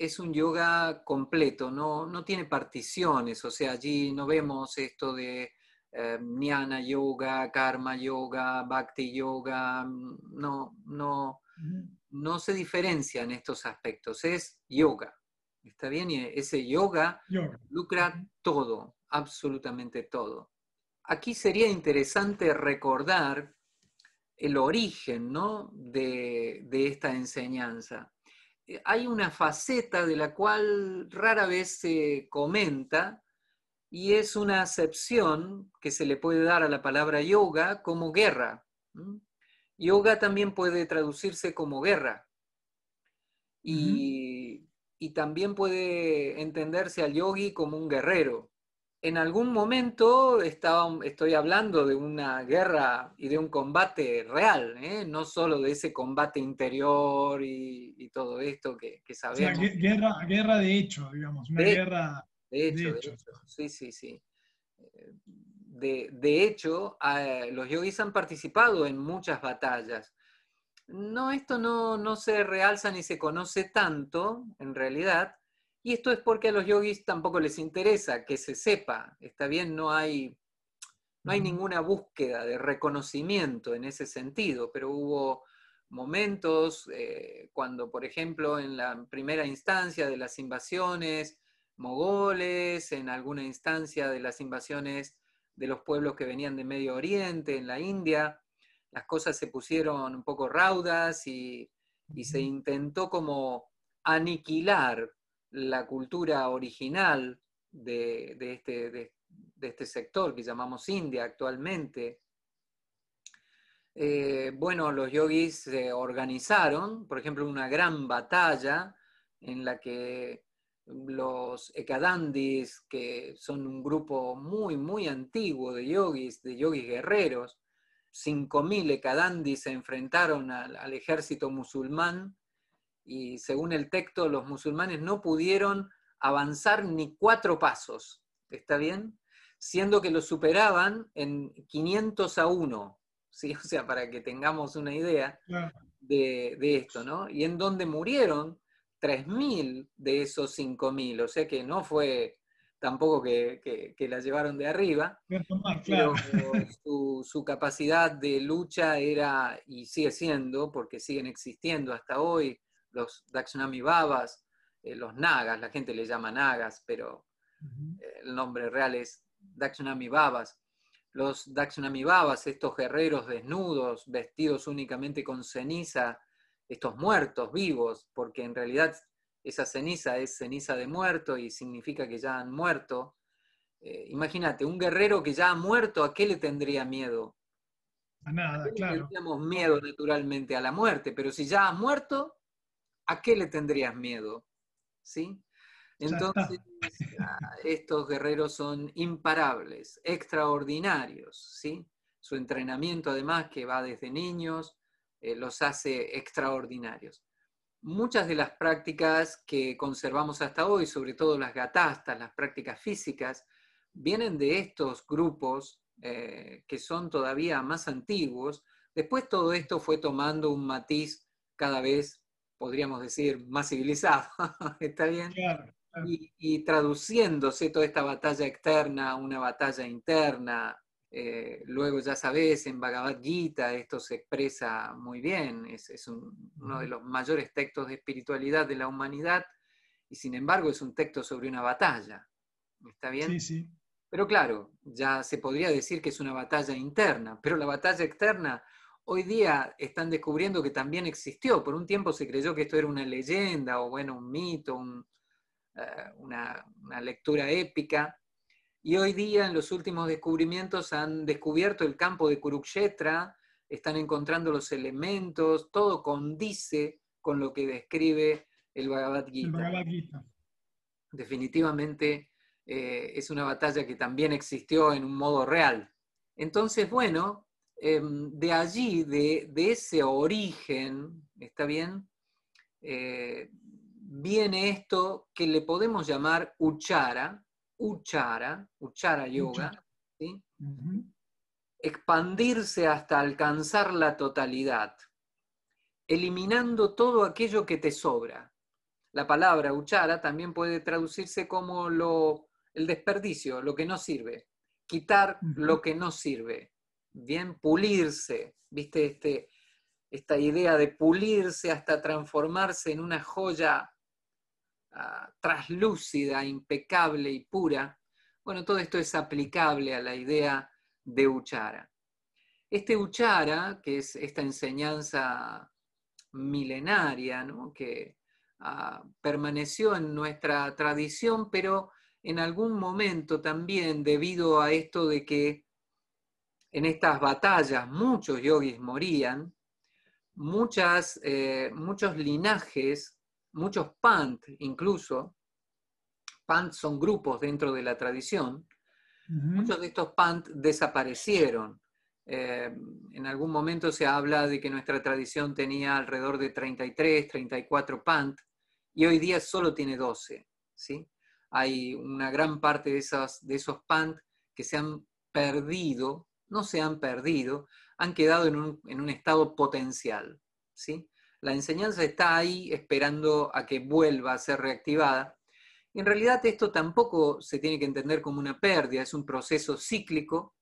es un yoga completo, no, no tiene particiones, o sea, allí no vemos esto de eh, jnana yoga, karma yoga, bhakti yoga, no, no, no se diferencian estos aspectos, es yoga. ¿Está bien? Y ese yoga, lucra todo, absolutamente todo. Aquí sería interesante recordar el origen ¿no? de, esta enseñanza. Eh, hay una faceta de la cual rara vez se comenta y es una acepción que se le puede dar a la palabra yoga como guerra. Yoga también puede traducirse como guerra. Y, y también puede entenderse al yogi como un guerrero. En algún momento estaba, estoy hablando de una guerra y de un combate real, ¿eh? no solo de ese combate interior y, todo esto que, sabemos. O sea, guerra, guerra de hecho, digamos, una guerra de hecho, de hecho. Sí, sí, sí. De, de hecho, los yogis han participado en muchas batallas. No, esto no, se realza ni se conoce tanto, en realidad, y esto es porque a los yogis tampoco les interesa que se sepa. Está bien, no hay, no hay ninguna búsqueda de reconocimiento en ese sentido, pero hubo momentos eh, cuando, por ejemplo, en la primera instancia de las invasiones mogoles, en alguna instancia de las invasiones de los pueblos que venían de Medio Oriente, en la India, las cosas se pusieron un poco raudas y, se intentó como aniquilar la cultura original de, este, de, este, sector que llamamos India actualmente. Eh, bueno, los yogis se organizaron, por ejemplo, una gran batalla en la que los Ekadandis, que son un grupo muy, muy antiguo de yogis, de yogis guerreros, 5.000 Ekadandis se enfrentaron al, ejército musulmán y según el texto los musulmanes no pudieron avanzar ni cuatro pasos, ¿está bien? Siendo que los superaban en 500 a 1, ¿sí? O sea, para que tengamos una idea de, de esto, ¿no? Y en donde murieron 3.000 de esos 5.000, o sea que no fue tampoco que, la llevaron de arriba, pero su, capacidad de lucha era y sigue siendo, porque siguen existiendo hasta hoy, los Dakshinami Babas, eh, los Nagas, la gente le llama Nagas, pero eh, el nombre real es Dakshinami Babas. Los Dakshinami Babas, estos guerreros desnudos, vestidos únicamente con ceniza, estos muertos vivos, porque en realidad esa ceniza es ceniza de muerto y significa que ya han muerto. Eh, imagínate, un guerrero que ya ha muerto, ¿a qué le tendría miedo? A nada, claro. Tendríamos miedo naturalmente a la muerte, pero si ya has muerto, ¿a qué le tendrías miedo? ¿Sí? Entonces, ah, estos guerreros son imparables, extraordinarios, ¿sí? Su entrenamiento además, que va desde niños, eh, los hace extraordinarios muchas de las prácticas que conservamos hasta hoy, sobre todo las gatastas, las prácticas físicas, vienen de estos grupos eh, que son todavía más antiguos. Después todo esto fue tomando un matiz cada vez, podríamos decir, más civilizado, ¿está bien? Y, y, traduciéndose toda esta batalla externa a una batalla interna, eh, luego ya sabes, en Bhagavad Gita esto se expresa muy bien, es, uno de los mayores textos de espiritualidad de la humanidad y sin embargo es un texto sobre una batalla. ¿Está bien? Sí, sí. Pero claro, ya se podría decir que es una batalla interna, pero la batalla externa hoy día están descubriendo que también existió. Por un tiempo se creyó que esto era una leyenda o bueno, un mito, eh, una, una lectura épica, y hoy día, en los últimos descubrimientos, han descubierto el campo de Kurukshetra, están encontrando los elementos, todo condice con lo que describe el Bhagavad Gita. Definitivamente eh, es una batalla que también existió en un modo real. Entonces, bueno, em, de allí, de, ese origen, ¿está bien? Eh, viene esto que le podemos llamar Uchara, Uchara, Uchara Yoga, expandirse hasta alcanzar la totalidad, eliminando todo aquello que te sobra. la palabra uchara también puede traducirse como lo, el desperdicio, lo que no sirve, quitar lo que no sirve, bien, pulirse, viste, este, esta idea de pulirse hasta transformarse en una joya ah, traslúcida, impecable y pura. Bueno, todo esto es aplicable a la idea de Uchara. Este Uchara, que es esta enseñanza milenaria, que ah, permaneció en nuestra tradición, pero en algún momento también debido a esto de que en estas batallas muchos yogis morían, muchas, eh, muchos linajes, muchos pant incluso, pant son grupos dentro de la tradición, muchos de estos pant desaparecieron. Eh, en algún momento se habla de que nuestra tradición tenía alrededor de 33, 34 pant y hoy día solo tiene 12. ¿sí? Hay una gran parte de esos, de esos pant que se han perdido, no se han perdido, han quedado en un, en un estado potencial. ¿sí? La enseñanza está ahí esperando a que vuelva a ser reactivada. En realidad esto tampoco se tiene que entender como una pérdida, es un proceso cíclico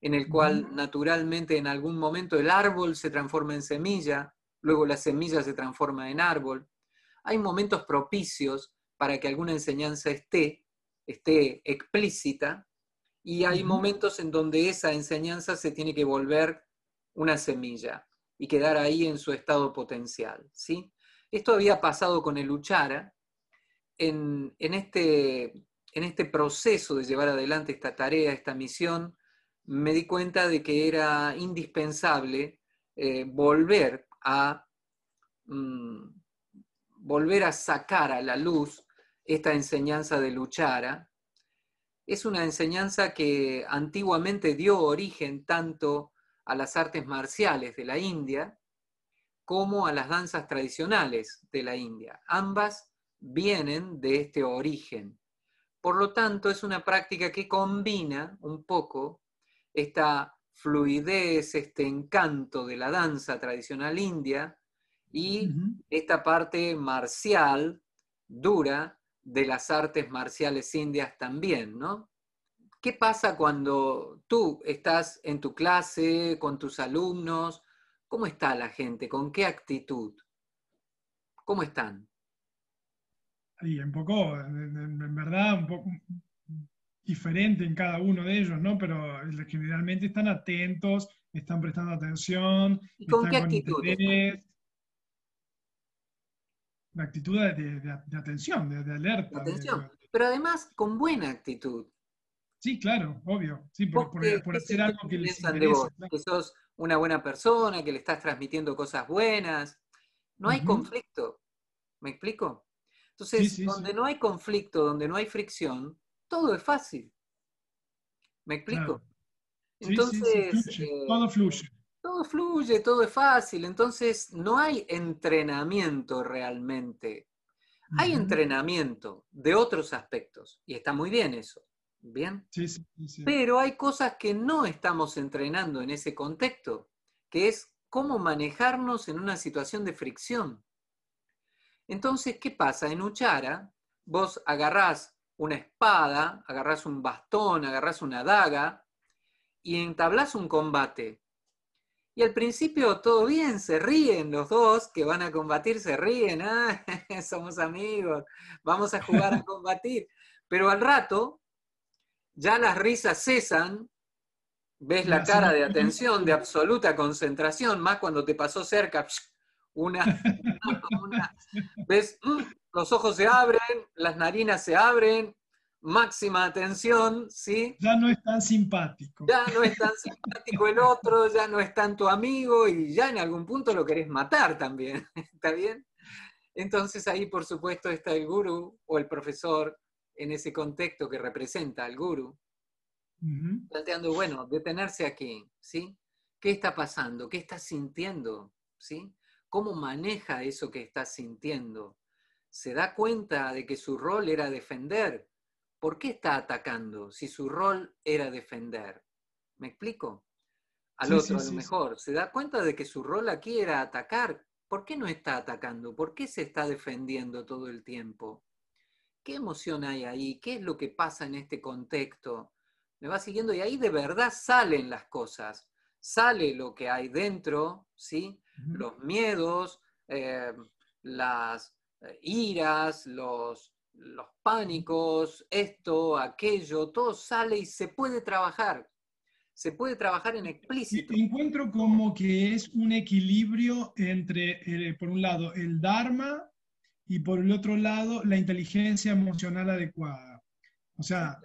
en el cual naturalmente en algún momento el árbol se transforma en semilla, luego la semilla se transforma en árbol. Hay momentos propicios para que alguna enseñanza esté, esté explícita, y hay momentos en donde esa enseñanza se tiene que volver una semilla y quedar ahí en su estado potencial. ¿sí? Esto había pasado con el Uchara. En, este, en este proceso de llevar adelante esta tarea, esta misión, me di cuenta de que era indispensable eh, volver a mm, volver a sacar a la luz esta enseñanza de Luchara. Es una enseñanza que antiguamente dio origen tanto a las artes marciales de la India como a las danzas tradicionales de la India. Ambas vienen de este origen. Por lo tanto, es una práctica que combina un poco esta fluidez, este encanto de la danza tradicional india y esta parte marcial, dura, de las artes marciales indias también, ¿no? ¿Qué pasa cuando tú estás en tu clase, con tus alumnos? ¿Cómo está la gente? ¿Con qué actitud? ¿Cómo están? Un poco, en verdad, un poco diferente en cada uno de ellos, ¿no? Pero generalmente están atentos, están prestando atención. ¿Y con qué actitud? La actitud de, atención, de, alerta. Atención, pero además con buena actitud. Sí, claro, obvio. Sí, por, hacer algo que les interesa. De vos? Que sos una buena persona, que le estás transmitiendo cosas buenas. No hay conflicto. ¿Me explico? Entonces, donde no hay conflicto, donde no hay fricción, todo es fácil. ¿Me explico? Entonces, eh, todo fluye. Todo fluye, todo es fácil. Entonces, no hay entrenamiento realmente. Hay entrenamiento de otros aspectos y está muy bien eso. ¿Bien? Sí, sí, sí. Pero hay cosas que no estamos entrenando en ese contexto, que es cómo manejarnos en una situación de fricción. Entonces, ¿qué pasa? En Uchara, vos agarrás una espada, agarrás un bastón, agarrás una daga y entablás un combate. Y al principio todo bien, se ríen los dos que van a combatir, se ríen, ah, somos amigos, vamos a jugar a combatir. Pero al rato ya las risas cesan, ves la cara de atención, de absoluta concentración, más cuando te pasó cerca una, ves, mm, los ojos se abren, las narinas se abren, máxima atención, ¿sí? Ya no es tan simpático. Ya no es tan simpático el otro, ya no es tan tu amigo y ya en algún punto lo querés matar también, ¿está bien? Entonces ahí por supuesto está el gurú o el profesor en ese contexto que representa al guru, planteando, bueno, detenerse aquí, ¿sí? ¿Qué está pasando? ¿Qué estás sintiendo? ¿Sí? ¿Cómo maneja eso que estás sintiendo? ¿Se da cuenta de que su rol era defender? ¿Por qué está atacando si su rol era defender? ¿Me explico? Al otro, a lo mejor, se da cuenta de que su rol aquí era atacar. ¿Por qué no está atacando? ¿Por qué se está defendiendo todo el tiempo? ¿Qué emoción hay ahí? ¿Qué es lo que pasa en este contexto? Me va siguiendo y ahí de verdad salen las cosas. Sale lo que hay dentro, ¿sí? Los miedos, eh, las eh, iras, los, los pánicos, esto, aquello, todo sale y se puede trabajar. Se puede trabajar en explícito. Encuentro como que es un equilibrio entre, eh, por un lado, el Dharma y por el otro lado, la inteligencia emocional adecuada. O sea,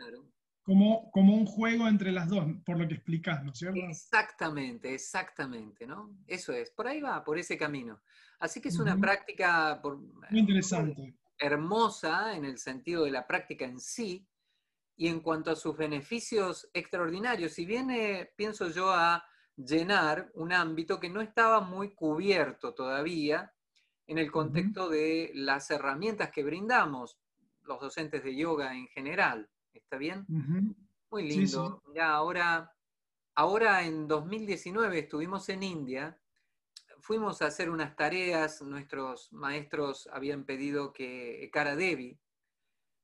como, como un juego entre las dos, por lo que explicas, ¿no es cierto? Exactamente, exactamente, ¿no? Eso es, por ahí va, por ese camino. Así que es una práctica por, muy interesante. Hermosa en el sentido de la práctica en sí y en cuanto a sus beneficios extraordinarios. Si viene, pienso yo, a llenar un ámbito que no estaba muy cubierto todavía en el contexto de las herramientas que brindamos los docentes de yoga en general. ¿Está bien? Muy lindo. Ya ahora, ahora en 2019 estuvimos en India, fuimos a hacer unas tareas, nuestros maestros habían pedido que Ekara Devi,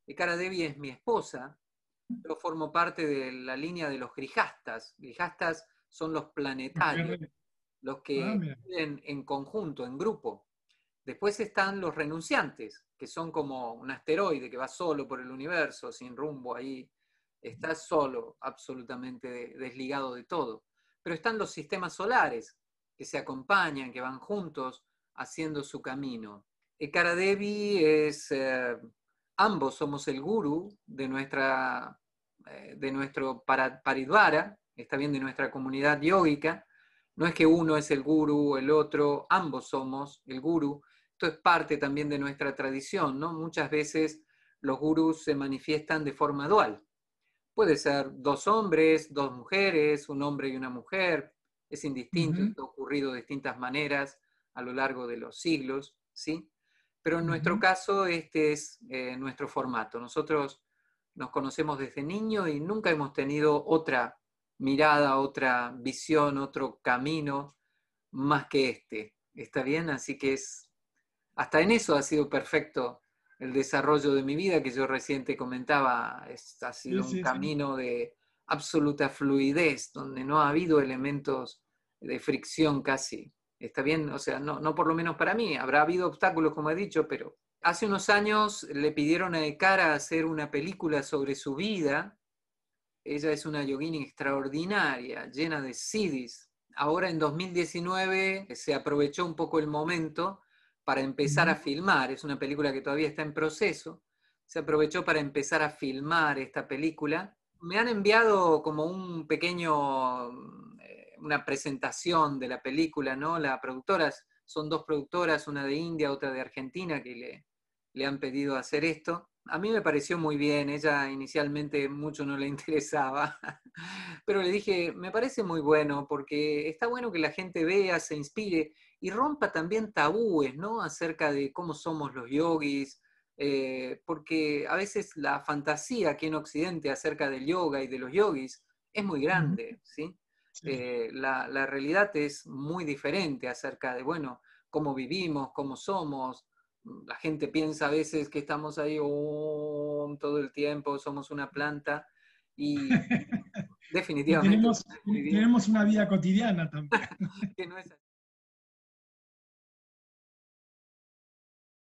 Ekara Devi es mi esposa, yo formo parte de la línea de los grijastas. Grijastas son los planetarios, los que ah, viven en conjunto, en grupo. Después están los renunciantes, que son como un asteroide que va solo por el universo, sin rumbo ahí. Está solo, absolutamente desligado de todo. Pero están los sistemas solares, que se acompañan, que van juntos haciendo su camino. Ekara Devi es, eh, ambos somos el guru de, nuestra, eh, de nuestro paridvara, está bien, de nuestra comunidad yógica. No es que uno es el guru, el otro, ambos somos el guru, esto es parte también de nuestra tradición, ¿no? Muchas veces los gurús se manifiestan de forma dual. Puede ser dos hombres, dos mujeres, un hombre y una mujer, es indistinto, ha ocurrido de distintas maneras a lo largo de los siglos, ¿sí? Pero en nuestro caso, este es eh, nuestro formato. Nosotros nos conocemos desde niño y nunca hemos tenido otra mirada, otra visión, otro camino más que este. ¿Está bien? Así que es hasta en eso ha sido perfecto el desarrollo de mi vida, que yo recién te comentaba, ha sido un camino de absoluta fluidez, donde no ha habido elementos de fricción casi. Está bien, o sea, no, no por lo menos para mí, habrá habido obstáculos, como he dicho, pero hace unos años le pidieron a Ekara hacer una película sobre su vida. Ella es una yogini extraordinaria, llena de siddhis. Ahora en 2019 se aprovechó un poco el momento para empezar a filmar, es una película que todavía está en proceso, se aprovechó para empezar a filmar esta película. Me han enviado como un pequeño, eh, una presentación de la película, ¿no? Las productoras, son dos productoras, una de India, otra de Argentina, que le, le han pedido hacer esto. A mí me pareció muy bien, ella inicialmente mucho no le interesaba, pero le dije, me parece muy bueno porque está bueno que la gente vea, se inspire y rompa también tabúes, ¿no? Acerca de cómo somos los yogis, eh, porque a veces la fantasía aquí en Occidente acerca del yoga y de los yogis es muy grande, ¿sí? Eh, la, realidad es muy diferente acerca de, bueno, cómo vivimos, cómo somos. La gente piensa a veces que estamos ahí oh, todo el tiempo, somos una planta y definitivamente... tenemos, tenemos, una vida cotidiana también. que no es